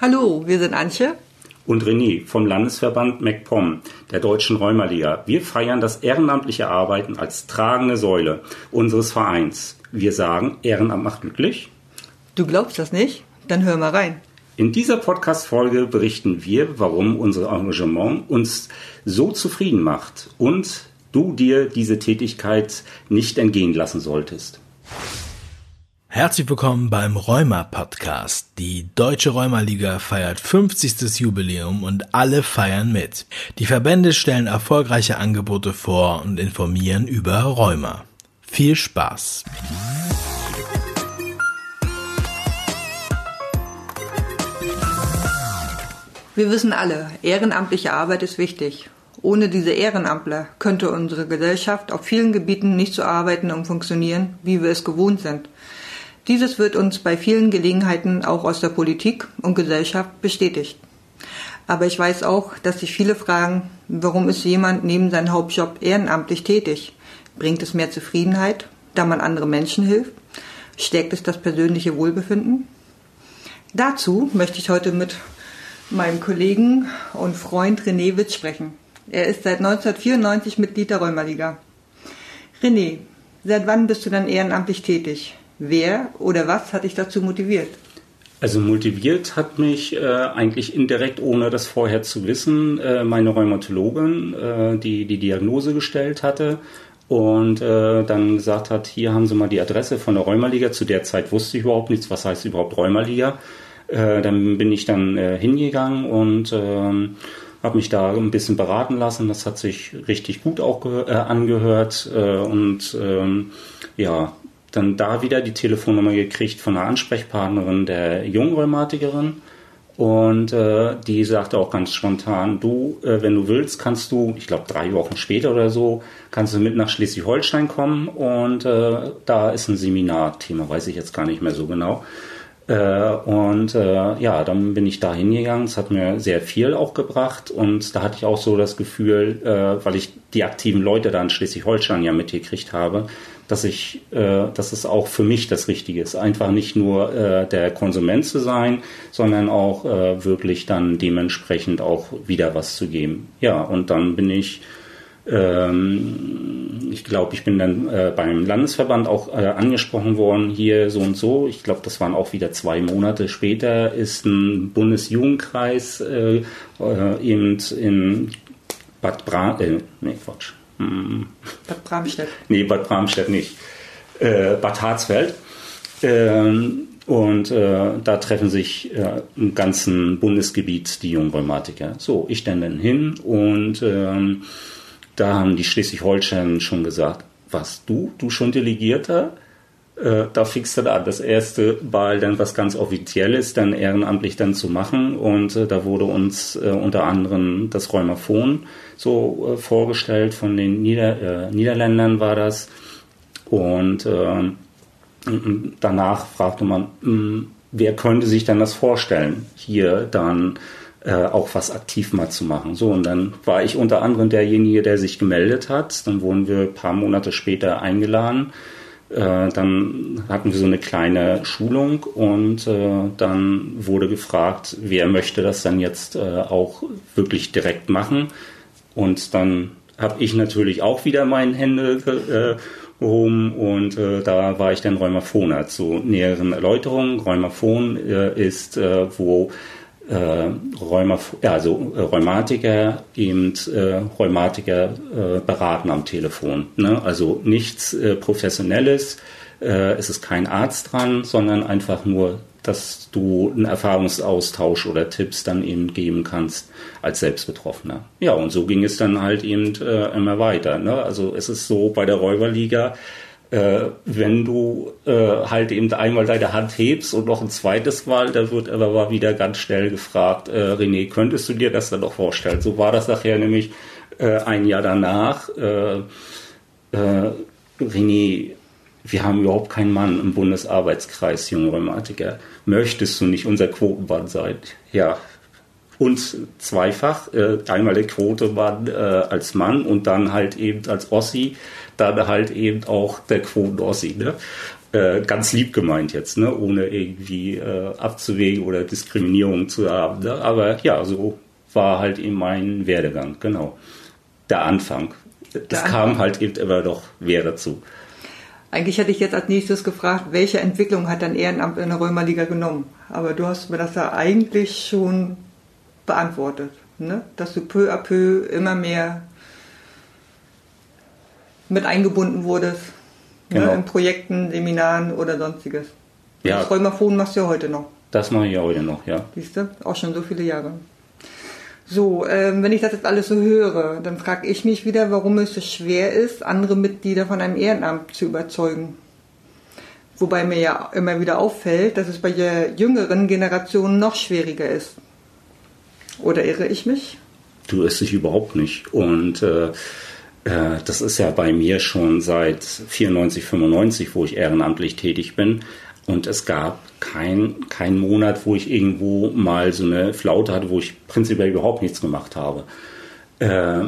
Hallo, wir sind Antje und René vom Landesverband MacPom der Deutschen Rheumaliga. Wir feiern das ehrenamtliche Arbeiten als tragende Säule unseres Vereins. Wir sagen, Ehrenamt macht glücklich. Du glaubst das nicht? Dann hör mal rein. In dieser Podcast-Folge berichten wir, warum unser Engagement uns so zufrieden macht und du dir diese Tätigkeit nicht entgehen lassen solltest. Herzlich willkommen beim Rheuma Podcast. Die Deutsche Rheumaliga feiert 50. Jubiläum und alle feiern mit. Die Verbände stellen erfolgreiche Angebote vor und informieren über Rheuma. Viel Spaß! Wir wissen alle, ehrenamtliche Arbeit ist wichtig. Ohne diese Ehrenamtler könnte unsere Gesellschaft auf vielen Gebieten nicht so arbeiten und funktionieren, wie wir es gewohnt sind. Dieses wird uns bei vielen Gelegenheiten auch aus der Politik und Gesellschaft bestätigt. Aber ich weiß auch, dass sich viele fragen, warum ist jemand neben seinem Hauptjob ehrenamtlich tätig? Bringt es mehr Zufriedenheit, da man anderen Menschen hilft? Stärkt es das persönliche Wohlbefinden? Dazu möchte ich heute mit meinem Kollegen und Freund René Witz sprechen. Er ist seit 1994 Mitglied der Rheumaliga. René, seit wann bist du dann ehrenamtlich tätig? Wer oder was hat dich dazu motiviert? Also motiviert hat mich äh, eigentlich indirekt, ohne das vorher zu wissen, äh, meine Rheumatologin, äh, die die Diagnose gestellt hatte und äh, dann gesagt hat, hier haben Sie mal die Adresse von der Rheumaliga. Zu der Zeit wusste ich überhaupt nichts, was heißt überhaupt Rheumaliga. Äh, dann bin ich dann äh, hingegangen und äh, habe mich da ein bisschen beraten lassen. Das hat sich richtig gut auch äh, angehört äh, und ähm, ja, dann da wieder die Telefonnummer gekriegt von einer Ansprechpartnerin der Jungrheumatikerin und äh, die sagte auch ganz spontan, du, äh, wenn du willst, kannst du, ich glaube drei Wochen später oder so, kannst du mit nach Schleswig-Holstein kommen und äh, da ist ein Seminarthema, weiß ich jetzt gar nicht mehr so genau. Äh, und äh, ja, dann bin ich da hingegangen. Es hat mir sehr viel auch gebracht. Und da hatte ich auch so das Gefühl, äh, weil ich die aktiven Leute da in Schleswig-Holstein ja mitgekriegt habe, dass ich, äh, dass es auch für mich das Richtige ist. Einfach nicht nur äh, der Konsument zu sein, sondern auch äh, wirklich dann dementsprechend auch wieder was zu geben. Ja, und dann bin ich ähm, ich glaube, ich bin dann äh, beim Landesverband auch äh, angesprochen worden, hier so und so. Ich glaube, das waren auch wieder zwei Monate später, ist ein Bundesjugendkreis äh, äh eben in Bad Bram, äh, nee, Quatsch. Bad Bramstedt. Nee, Bad Bramstedt nicht. Äh, Bad Harzfeld. Ähm, und äh, da treffen sich äh, im ganzen Bundesgebiet die jungen Rheumatiker. So, ich dann, dann hin und ähm, da haben die Schleswig-Holstein schon gesagt, was du, du schon Delegierter? Äh, da fingst du an, das erste Mal dann was ganz Offizielles dann ehrenamtlich dann zu machen und äh, da wurde uns äh, unter anderem das Rheumaphon so äh, vorgestellt von den Nieder äh, Niederländern war das und äh, danach fragte man, mh, wer könnte sich dann das vorstellen, hier dann äh, auch was aktiv mal zu machen. So, und dann war ich unter anderem derjenige, der sich gemeldet hat. Dann wurden wir ein paar Monate später eingeladen. Äh, dann hatten wir so eine kleine Schulung und äh, dann wurde gefragt, wer möchte das dann jetzt äh, auch wirklich direkt machen. Und dann habe ich natürlich auch wieder meine Hände äh, gehoben und äh, da war ich dann Rheumaphoner zu näheren Erläuterungen. Rheumaphon äh, ist, wo äh, Rheuma, also äh, Rheumatiker eben äh, Rheumatiker äh, beraten am Telefon. Ne? Also nichts äh, Professionelles, äh, es ist kein Arzt dran, sondern einfach nur, dass du einen Erfahrungsaustausch oder Tipps dann eben geben kannst als Selbstbetroffener. Ja, und so ging es dann halt eben äh, immer weiter. Ne? Also es ist so bei der Räuberliga, äh, wenn du äh, halt eben einmal deine Hand hebst und noch ein zweites Mal, dann wird aber wieder ganz schnell gefragt, äh, René, könntest du dir das dann noch vorstellen? So war das nachher nämlich äh, ein Jahr danach. Äh, äh, René, wir haben überhaupt keinen Mann im Bundesarbeitskreis junge Rheumatiker. Möchtest du nicht unser Quotenmann sein? Ja, und zweifach, äh, einmal der Quotemann äh, als Mann und dann halt eben als Ossi, dann halt eben auch der Quoten-Ossi. Ne? Äh, ganz lieb gemeint jetzt, ne? ohne irgendwie äh, abzuwägen oder Diskriminierung zu haben. Ne? Aber ja, so war halt eben mein Werdegang, genau. Der Anfang. Das kam halt eben immer doch mehr dazu. Eigentlich hätte ich jetzt als nächstes gefragt, welche Entwicklung hat dein Ehrenamt in der Römerliga genommen? Aber du hast mir das ja eigentlich schon beantwortet, ne? dass du peu à peu immer mehr mit eingebunden wurdest ne? Genau. in Projekten, Seminaren oder sonstiges. Ja. Das Römerphon machst du ja heute noch, Das mache ich ja heute noch, ja. siehst du? Auch schon so viele Jahre. So, ähm, wenn ich das jetzt alles so höre, dann frage ich mich wieder, warum es so schwer ist, andere Mitglieder von einem Ehrenamt zu überzeugen. Wobei mir ja immer wieder auffällt, dass es bei der jüngeren Generation noch schwieriger ist. Oder irre ich mich? Du isst dich überhaupt nicht. Und äh, äh, das ist ja bei mir schon seit 94, 95, wo ich ehrenamtlich tätig bin. Und es gab keinen kein Monat, wo ich irgendwo mal so eine Flaute hatte, wo ich prinzipiell überhaupt nichts gemacht habe. Äh,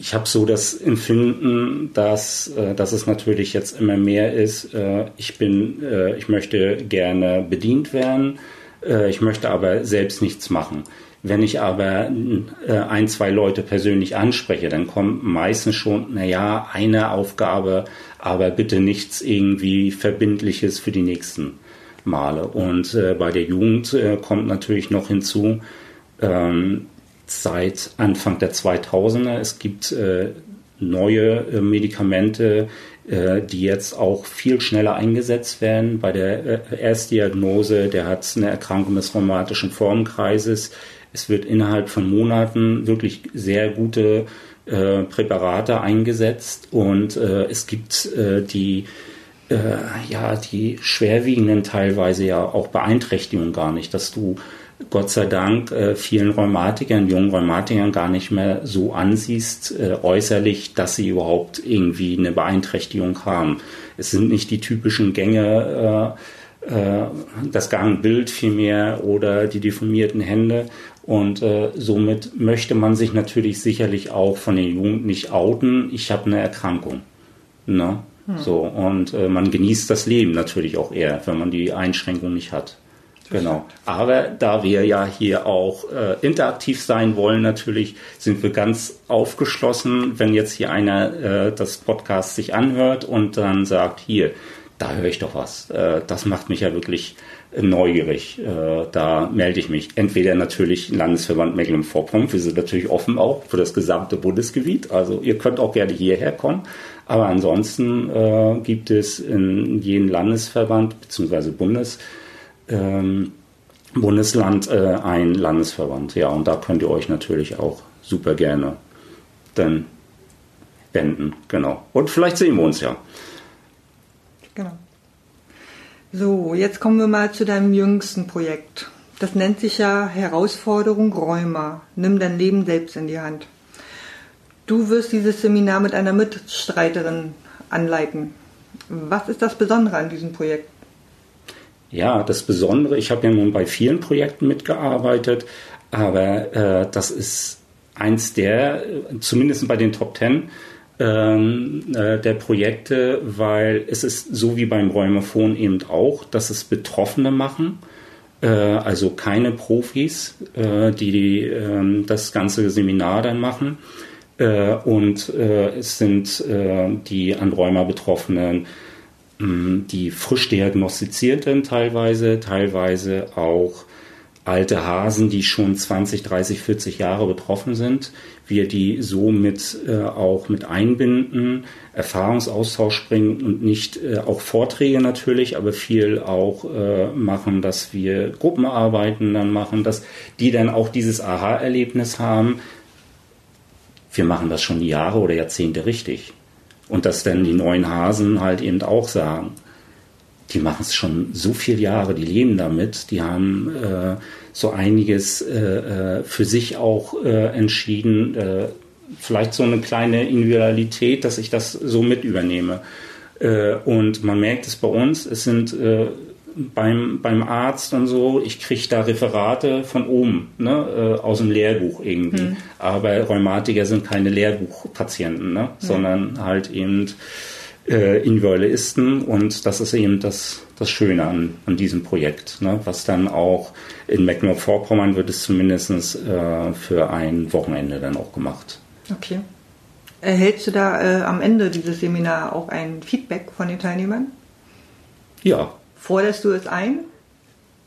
ich habe so das Empfinden, dass, äh, dass es natürlich jetzt immer mehr ist. Äh, ich bin, äh, ich möchte gerne bedient werden, ich möchte aber selbst nichts machen. Wenn ich aber äh, ein, zwei Leute persönlich anspreche, dann kommt meistens schon, naja, eine Aufgabe, aber bitte nichts irgendwie Verbindliches für die nächsten Male. Und äh, bei der Jugend äh, kommt natürlich noch hinzu, ähm, seit Anfang der 2000er, es gibt äh, neue äh, Medikamente, äh, die jetzt auch viel schneller eingesetzt werden. Bei der Erstdiagnose, der hat eine Erkrankung des rheumatischen Formenkreises. Es wird innerhalb von Monaten wirklich sehr gute äh, Präparate eingesetzt und äh, es gibt äh, die äh, ja die schwerwiegenden teilweise ja auch Beeinträchtigungen gar nicht, dass du Gott sei Dank äh, vielen Rheumatikern, jungen Rheumatikern gar nicht mehr so ansiehst äh, äußerlich, dass sie überhaupt irgendwie eine Beeinträchtigung haben. Es sind nicht die typischen Gänge, das Gangbild vielmehr oder die deformierten Hände. Und äh, somit möchte man sich natürlich sicherlich auch von der Jugend nicht outen. Ich habe eine Erkrankung. Ne? So, und äh, man genießt das Leben natürlich auch eher, wenn man die Einschränkung nicht hat. Genau. Aber da wir ja hier auch äh, interaktiv sein wollen, natürlich sind wir ganz aufgeschlossen, wenn jetzt hier einer äh, das Podcast sich anhört und dann sagt, hier, da höre ich doch was. Äh, das macht mich ja wirklich neugierig. Äh, da melde ich mich. Entweder natürlich Landesverband Mecklenburg-Vorpommern, wir sind natürlich offen auch für das gesamte Bundesgebiet. Also ihr könnt auch gerne hierher kommen. Aber ansonsten äh, gibt es in jedem Landesverband bzw. Bundes ähm, Bundesland äh, ein Landesverband. Ja, und da könnt ihr euch natürlich auch super gerne dann wenden. Genau. Und vielleicht sehen wir uns ja. Genau. So, jetzt kommen wir mal zu deinem jüngsten Projekt. Das nennt sich ja Herausforderung Rheuma. Nimm dein Leben selbst in die Hand. Du wirst dieses Seminar mit einer Mitstreiterin anleiten. Was ist das Besondere an diesem Projekt? Ja, das Besondere, ich habe ja nun bei vielen Projekten mitgearbeitet, aber äh, das ist eins der, äh, zumindest bei den Top Ten, ähm, äh, der Projekte, weil es ist so wie beim Rheumophon eben auch, dass es Betroffene machen, äh, also keine Profis, äh, die ähm, das ganze Seminar dann machen. Äh, und äh, es sind äh, die an Rheuma Betroffenen, mh, die frisch diagnostizierten teilweise, teilweise auch alte Hasen, die schon 20, 30, 40 Jahre betroffen sind, wir die somit äh, auch mit einbinden, Erfahrungsaustausch bringen und nicht äh, auch Vorträge natürlich, aber viel auch äh, machen, dass wir Gruppenarbeiten dann machen, dass die dann auch dieses Aha-Erlebnis haben, wir machen das schon Jahre oder Jahrzehnte richtig. Und dass dann die neuen Hasen halt eben auch sagen, die machen es schon so viele Jahre, die leben damit, die haben äh, so einiges äh, äh, für sich auch äh, entschieden, äh, vielleicht so eine kleine Individualität, dass ich das so mit übernehme. Äh, und man merkt es bei uns, es sind beim, beim Arzt und so, ich kriege da Referate von oben, ne, äh, aus dem Lehrbuch irgendwie. Hm. Aber Rheumatiker sind keine Lehrbuchpatienten, ne, sondern halt eben äh, Individualisten und das ist eben das, das Schöne an, an diesem Projekt, ne? was dann auch in Mecklenburg-Vorpommern wird es zumindest äh, für ein Wochenende dann auch gemacht. Okay. Erhältst du da äh, am Ende dieses Seminars auch ein Feedback von den Teilnehmern? Ja. Forderst du es ein?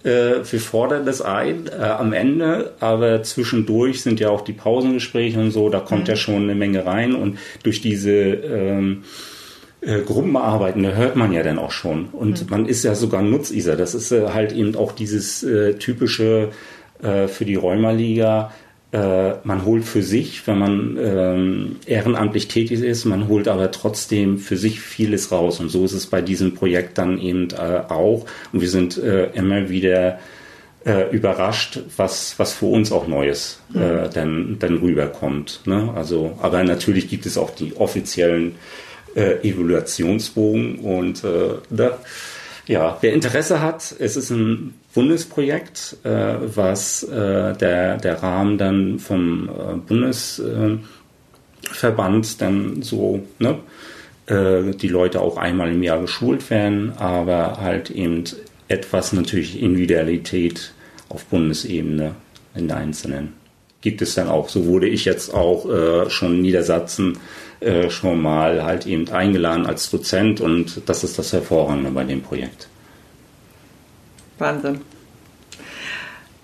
Äh, wir fordern das ein äh, am Ende, aber zwischendurch sind ja auch die Pausengespräche und so, da kommt mhm. ja schon eine Menge rein und durch diese ähm, äh, Gruppenarbeiten, da hört man ja dann auch schon. Und mhm. man ist ja sogar Nutziser. Das ist äh, halt eben auch dieses äh, typische äh, für die Rheumaliga. Äh, man holt für sich, wenn man ähm, ehrenamtlich tätig ist, man holt aber trotzdem für sich vieles raus. Und so ist es bei diesem Projekt dann eben äh, auch. Und wir sind äh, immer wieder äh, überrascht, was, was für uns auch Neues äh, mhm. dann, dann rüberkommt. Ne? Also, aber natürlich gibt es auch die offiziellen äh, Evaluationsbogen und äh, da, ja, wer Interesse hat, es ist ein Bundesprojekt, äh, was äh, der, der Rahmen dann vom äh, Bundesverband dann so, ne, äh, die Leute auch einmal im Jahr geschult werden, aber halt eben etwas natürlich Individualität auf Bundesebene in der Einzelnen gibt es dann auch. So wurde ich jetzt auch äh, schon in Niedersachsen äh, schon mal halt eben eingeladen als Dozent und das ist das Hervorragende bei dem Projekt. Wahnsinn.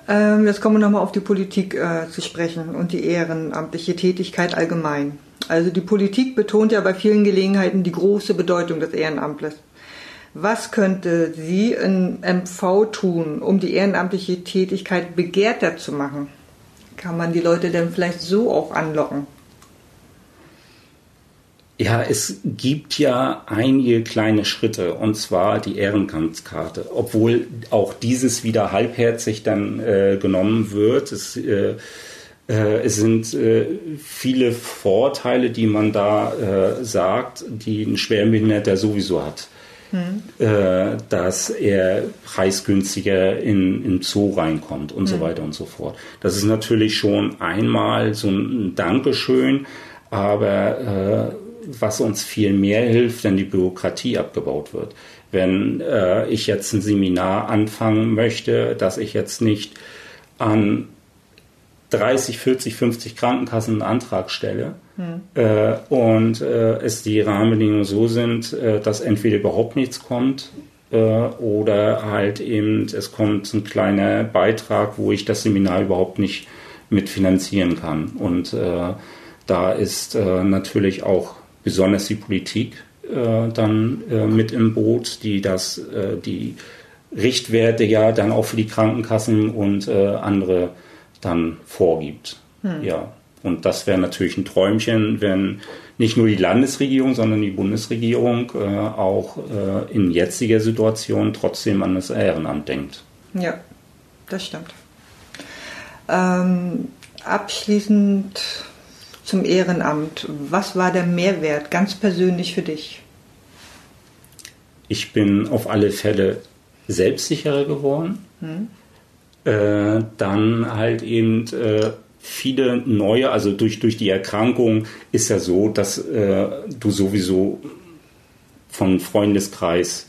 Ähm, jetzt kommen wir nochmal auf die Politik äh, zu sprechen und die ehrenamtliche Tätigkeit allgemein. Also die Politik betont ja bei vielen Gelegenheiten die große Bedeutung des Ehrenamtes. Was könnte sie in MV tun, um die ehrenamtliche Tätigkeit begehrter zu machen? Kann man die Leute denn vielleicht so auch anlocken? Ja, es gibt ja einige kleine Schritte, und zwar die Ehrenamtskarte, obwohl auch dieses wieder halbherzig dann äh, genommen wird. Es, äh, äh, es sind äh, viele Vorteile, die man da äh, sagt, die ein Schwerbehinderter sowieso hat. Hm. Äh, dass er preisgünstiger in, in Zoo reinkommt und hm. so weiter und so fort. Das ist natürlich schon einmal so ein Dankeschön, aber was uns viel mehr hilft, wenn die Bürokratie abgebaut wird. Wenn äh, ich jetzt ein Seminar anfangen möchte, dass ich jetzt nicht an 30, 40, 50 Krankenkassen einen Antrag stelle hm. äh, und äh, es die Rahmenbedingungen so sind, äh, dass entweder überhaupt nichts kommt äh, oder halt eben es kommt ein kleiner Beitrag, wo ich das Seminar überhaupt nicht mitfinanzieren kann. Und äh, da ist natürlich auch besonders die Politik äh, dann äh, mit im Boot, die das, äh, die Richtwerte ja dann auch für die Krankenkassen und äh, andere dann vorgibt. Hm. Ja. Und das wäre natürlich ein Träumchen, wenn nicht nur die Landesregierung, sondern die Bundesregierung äh, auch äh, in jetziger Situation trotzdem an das Ehrenamt denkt. Ja, das stimmt. Ähm, abschließend zum Ehrenamt. Was war der Mehrwert ganz persönlich für dich? Ich bin auf alle Fälle selbstsicherer geworden. Hm. Äh, dann halt eben äh, viele neue, also durch, durch die Erkrankung ist ja so, dass äh, du sowieso vom Freundeskreis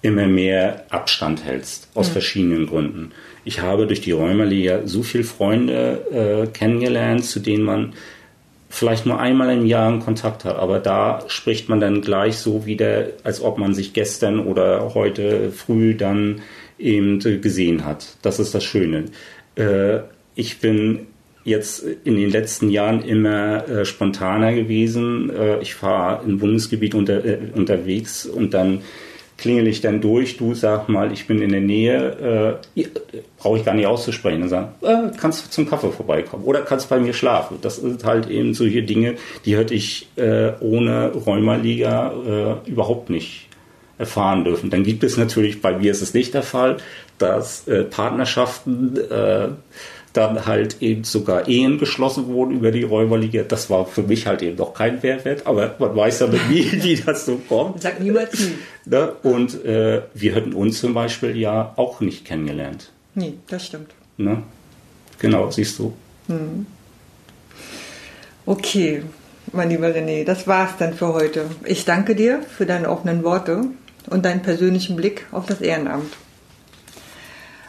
immer mehr Abstand hältst, aus hm. verschiedenen Gründen. Ich habe durch die Räumerliga so viele Freunde äh, kennengelernt, zu denen man vielleicht nur einmal im Jahr einen Kontakt hat, aber da spricht man dann gleich so wieder, als ob man sich gestern oder heute früh dann eben gesehen hat. Das ist das Schöne. Äh, ich bin jetzt in den letzten Jahren immer äh, spontaner gewesen. Äh, ich fahre im Bundesgebiet unter, unterwegs und dann klingel ich dann durch, du sag mal, ich bin in der Nähe, äh, brauche ich gar nicht auszusprechen und sagen, äh, kannst du zum Kaffee vorbeikommen oder kannst bei mir schlafen. Das sind halt eben solche Dinge, die hätte ich äh, ohne Rheumaliga äh, überhaupt nicht erfahren dürfen. Dann gibt es natürlich, bei mir ist es nicht der Fall, dass äh, Partnerschaften äh, dann halt eben sogar Ehen geschlossen wurden über die Räuberliga. Das war für mich halt eben noch kein Mehrwert, aber man weiß ja mit mir, wie das so kommt. Sag niemals nie. Ne? Und äh, wir hätten uns zum Beispiel ja auch nicht kennengelernt. Nee, das stimmt. Ne? Genau, siehst du. Hm. Okay. mein lieber René, das war's dann für heute. Ich danke dir für deine offenen Worte und deinen persönlichen Blick auf das Ehrenamt.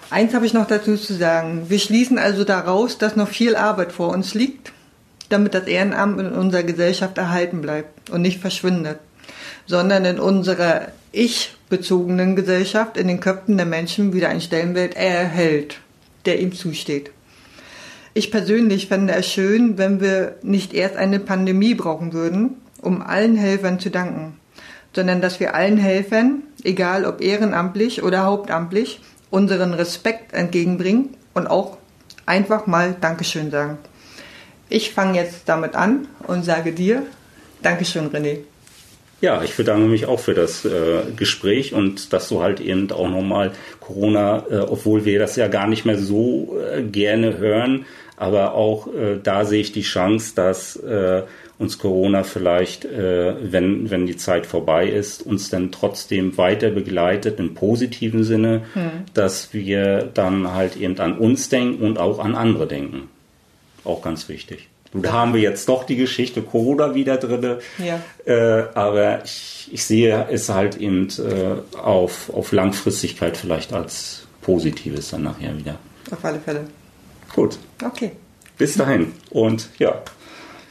Eins habe ich noch dazu zu sagen. Wir schließen also daraus, dass noch viel Arbeit vor uns liegt, damit das Ehrenamt in unserer Gesellschaft erhalten bleibt und nicht verschwindet, sondern in unserer ich-bezogenen Gesellschaft in den Köpfen der Menschen wieder ein Stellenwert erhält, der ihm zusteht. Ich persönlich fände es schön, wenn wir nicht erst eine Pandemie brauchen würden, um allen Helfern zu danken, sondern dass wir allen Helfern, egal ob ehrenamtlich oder hauptamtlich, unseren Respekt entgegenbringen und auch einfach mal Dankeschön sagen. Ich fange jetzt damit an und sage dir Dankeschön, René. Ja, ich bedanke mich auch für das äh, Gespräch und dass du halt eben auch nochmal Corona, äh, obwohl wir das ja gar nicht mehr so äh, gerne hören, aber auch äh, da sehe ich die Chance, dass äh, uns Corona vielleicht, äh, wenn, wenn die Zeit vorbei ist, uns dann trotzdem weiter begleitet im positiven Sinne, hm. dass wir dann halt eben an uns denken und auch an andere denken. Auch ganz wichtig. Da haben wir jetzt doch die Geschichte Corona wieder drin. Ja. Äh, aber ich, ich sehe es halt eben äh, auf, auf Langfristigkeit vielleicht als Positives dann nachher wieder. Auf alle Fälle. Gut. Okay. Bis dahin. Und ja,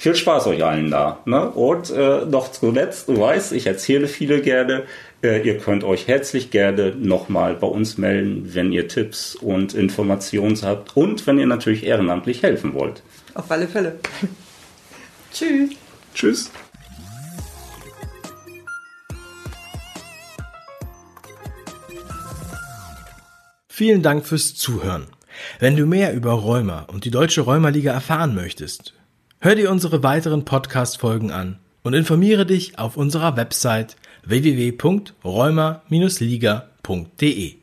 viel Spaß euch allen da. Ne? Und äh, noch zuletzt, du weißt, ich erzähle viele gerne. Äh, ihr könnt euch herzlich gerne nochmal bei uns melden, wenn ihr Tipps und Informationen habt und wenn ihr natürlich ehrenamtlich helfen wollt. Auf alle Fälle. Tschüss. Tschüss. Vielen Dank fürs Zuhören. Wenn du mehr über Rheuma und die Deutsche Rheumaliga erfahren möchtest, hör dir unsere weiteren Podcast-Folgen an und informiere dich auf unserer Website www.rheuma-liga.de.